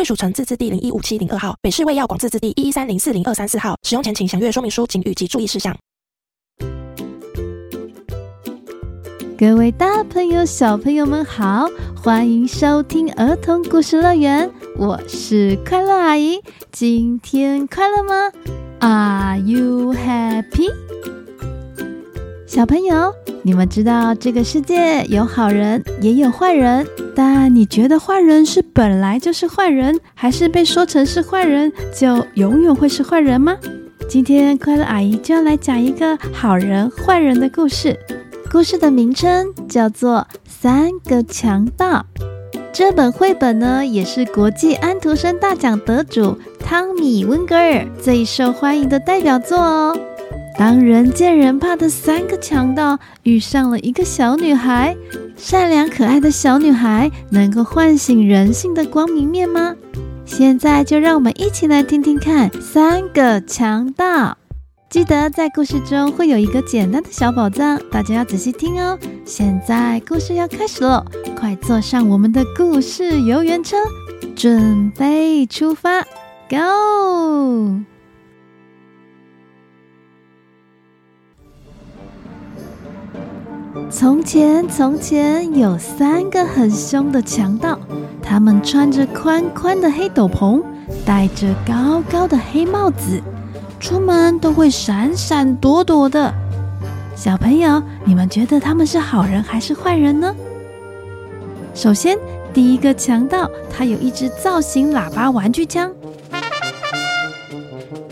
卫署城自治第零一五七零二号，北市卫药广自治第一一三零四零二三四号。使用前请详阅说明书、警语及注意事项。各位大朋友、小朋友们好，欢迎收听儿童故事乐园，我是快乐阿姨。今天快乐吗？Are you happy？小朋友，你们知道这个世界有好人也有坏人，但你觉得坏人是本来就是坏人，还是被说成是坏人就永远会是坏人吗？今天快乐阿姨就要来讲一个好人坏人的故事，故事的名称叫做《三个强盗》。这本绘本呢，也是国际安徒生大奖得主汤米温格尔最受欢迎的代表作哦。当人见人怕的三个强盗遇上了一个小女孩，善良可爱的小女孩能够唤醒人性的光明面吗？现在就让我们一起来听听看三个强盗。记得在故事中会有一个简单的小宝藏，大家要仔细听哦。现在故事要开始喽，快坐上我们的故事游园车，准备出发，Go！从前，从前有三个很凶的强盗，他们穿着宽宽的黑斗篷，戴着高高的黑帽子，出门都会闪闪躲躲的。小朋友，你们觉得他们是好人还是坏人呢？首先，第一个强盗，他有一支造型喇叭玩具枪；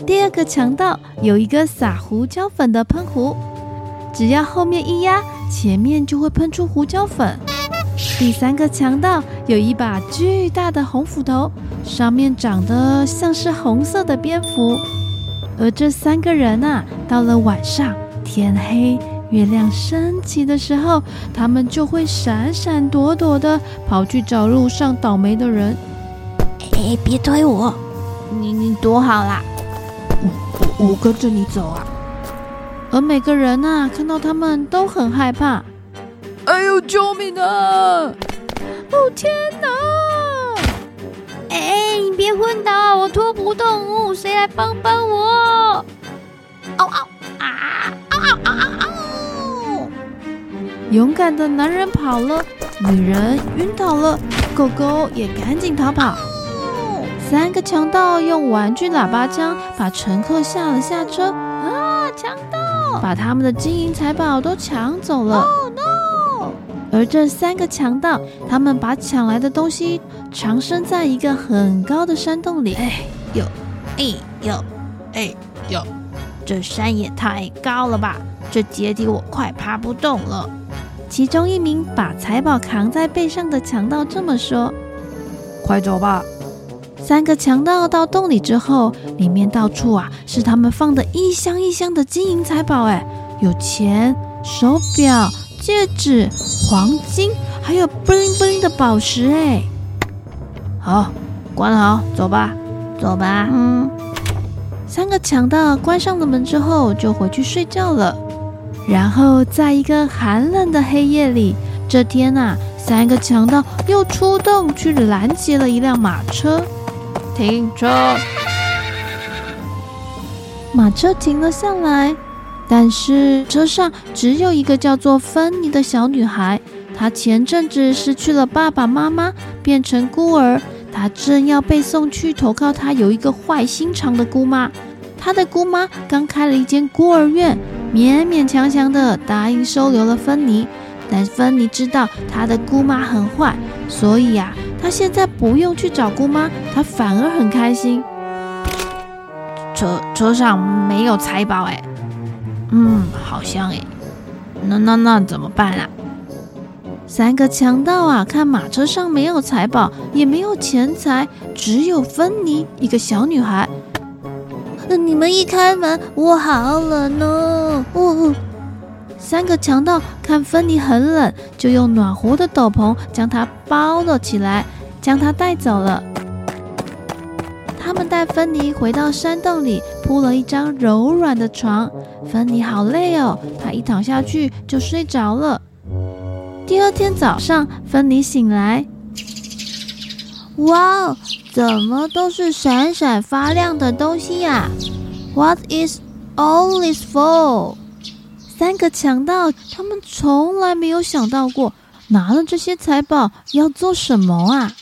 第二个强盗有一个撒胡椒粉的喷壶，只要后面一压。前面就会喷出胡椒粉。第三个强盗有一把巨大的红斧头，上面长得像是红色的蝙蝠。而这三个人啊，到了晚上天黑、月亮升起的时候，他们就会闪闪躲躲的跑去找路上倒霉的人。哎，别推我，你你躲好啦，我我我跟着你走啊。而每个人呐，看到他们都很害怕。哎呦，救命啊！哦天哪！哎，你别昏倒，我拖不动，谁来帮帮我？嗷嗷啊！嗷嗷嗷嗷嗷！勇敢的男人跑了，女人晕倒了，狗狗也赶紧逃跑。三个强盗用玩具喇叭枪把乘客吓了下车。啊，强盗！把他们的金银财宝都抢走了。Oh no！而这三个强盗，他们把抢来的东西藏身在一个很高的山洞里。哎呦，哎呦，哎呦，这山也太高了吧！这阶梯我快爬不动了。其中一名把财宝扛在背上的强盗这么说：“快走吧。”三个强盗到洞里之后，里面到处啊是他们放的一箱一箱的金银财宝，哎，有钱、手表、戒指、黄金，还有布灵布灵的宝石，哎。好，关好，走吧，走吧。嗯。三个强盗关上了门之后，就回去睡觉了。然后，在一个寒冷的黑夜里，这天呐，三个强盗又出动去拦截了一辆马车。停车！马车停了下来，但是车上只有一个叫做芬妮的小女孩。她前阵子失去了爸爸妈妈，变成孤儿。她正要被送去投靠她有一个坏心肠的姑妈。她的姑妈刚开了一间孤儿院，勉勉强强的答应收留了芬妮。但芬妮知道她的姑妈很坏，所以呀、啊。他现在不用去找姑妈，他反而很开心。车车上没有财宝哎，嗯，好像哎，那那那怎么办啊？三个强盗啊，看马车上没有财宝，也没有钱财，只有芬妮一个小女孩。你们一开门，我好冷哦！哦，三个强盗看芬妮很冷，就用暖和的斗篷将她包了起来，将她带走了。他们带芬妮回到山洞里，铺了一张柔软的床。芬妮好累哦，她一躺下去就睡着了。第二天早上，芬妮醒来，哇哦！怎么都是闪闪发亮的东西呀？What is all this for？三个强盗，他们从来没有想到过拿了这些财宝要做什么啊！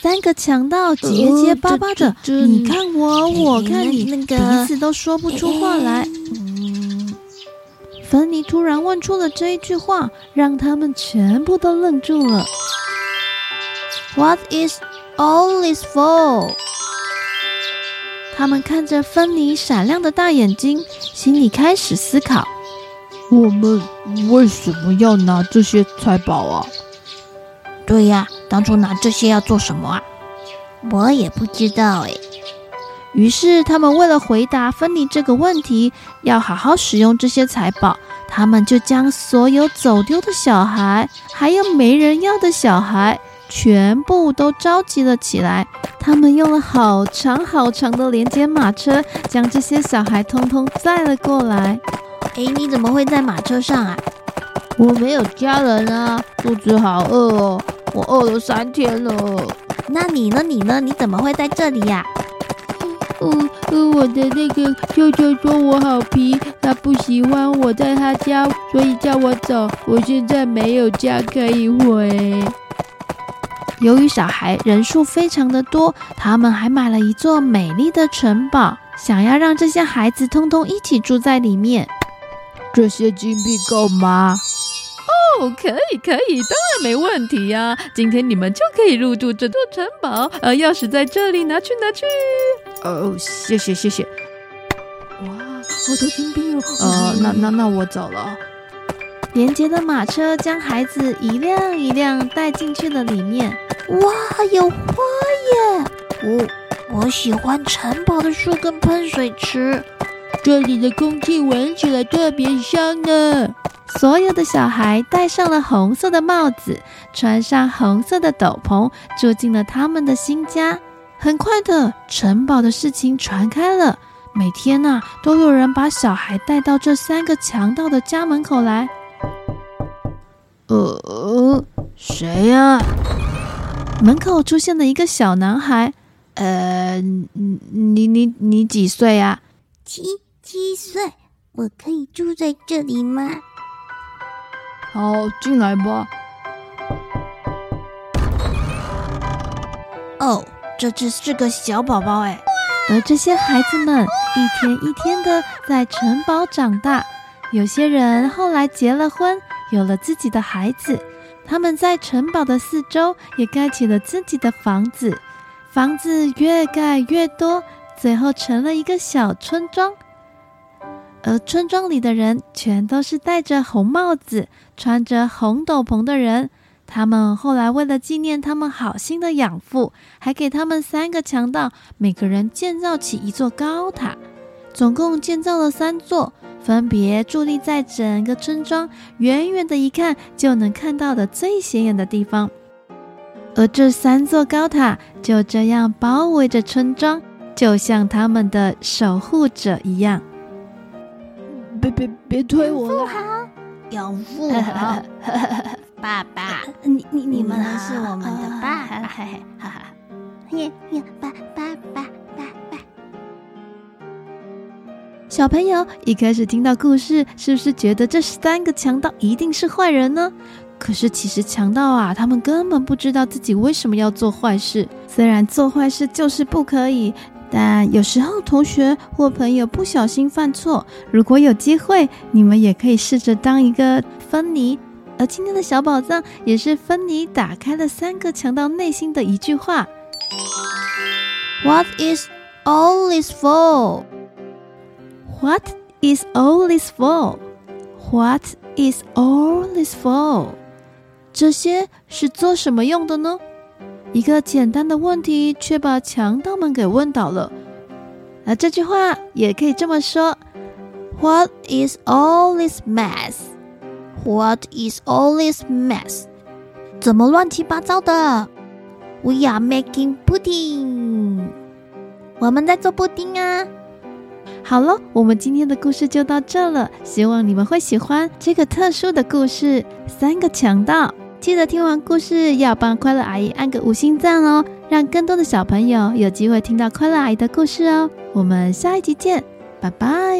三个强盗结结巴巴的，你看我，我看你，彼此都说不出话来。芬妮突然问出了这一句话，让他们全部都愣住了。What is All this for。他们看着芬妮闪亮的大眼睛，心里开始思考：我们为什么要拿这些财宝啊？对呀，当初拿这些要做什么啊？我也不知道哎。于是他们为了回答芬妮这个问题，要好好使用这些财宝，他们就将所有走丢的小孩，还有没人要的小孩。全部都召集了起来，他们用了好长好长的连接马车，将这些小孩通通载了过来。哎，你怎么会在马车上啊？我没有家人啊，肚子好饿哦，我饿了三天了。那你呢？你呢？你怎么会在这里呀？嗯嗯，我的那个舅舅说我好皮，他不喜欢我在他家，所以叫我走。我现在没有家可以回。由于小孩人数非常的多，他们还买了一座美丽的城堡，想要让这些孩子通通一起住在里面。这些金币够吗？哦，可以，可以，当然没问题呀！今天你们就可以入住这座城堡。呃，钥匙在这里，拿去，拿去。哦，谢谢，谢谢。哇，好多金币哦！呃，那那那我走了。连接的马车将孩子一辆一辆带进去了里面。哇，有花耶！哦，我喜欢城堡的树跟喷水池，这里的空气闻起来特别香呢。所有的小孩戴上了红色的帽子，穿上红色的斗篷，住进了他们的新家。很快的，城堡的事情传开了，每天呐、啊，都有人把小孩带到这三个强盗的家门口来。呃，谁呀？门口出现了一个小男孩。呃，你你你几岁啊？七七岁。我可以住在这里吗？好，进来吧。哦，这只是个小宝宝哎。而这些孩子们一天一天的在城堡长大，有些人后来结了婚。有了自己的孩子，他们在城堡的四周也盖起了自己的房子，房子越盖越多，最后成了一个小村庄。而村庄里的人全都是戴着红帽子、穿着红斗篷的人。他们后来为了纪念他们好心的养父，还给他们三个强盗每个人建造起一座高塔，总共建造了三座。分别伫立在整个村庄远远的一看就能看到的最显眼的地方，而这三座高塔就这样包围着村庄，就像他们的守护者一样。别别别推我了！养父 好，爸爸，你你你们是我们的爸爸，哈哈哈！耶耶，爸爸爸。小朋友一开始听到故事，是不是觉得这三个强盗一定是坏人呢？可是其实强盗啊，他们根本不知道自己为什么要做坏事。虽然做坏事就是不可以，但有时候同学或朋友不小心犯错，如果有机会，你们也可以试着当一个芬妮。而今天的小宝藏也是芬妮打开了三个强盗内心的一句话：What is all this for？What is all this for? What is all this for? 这些是做什么用的呢？一个简单的问题，却把强盗们给问倒了。那这句话也可以这么说：What is all this mess？What is all this mess？怎么乱七八糟的？We are making pudding。我们在做布丁啊。好了，我们今天的故事就到这了。希望你们会喜欢这个特殊的故事——三个强盗。记得听完故事要帮快乐阿姨按个五星赞哦，让更多的小朋友有机会听到快乐阿姨的故事哦。我们下一集见，拜拜。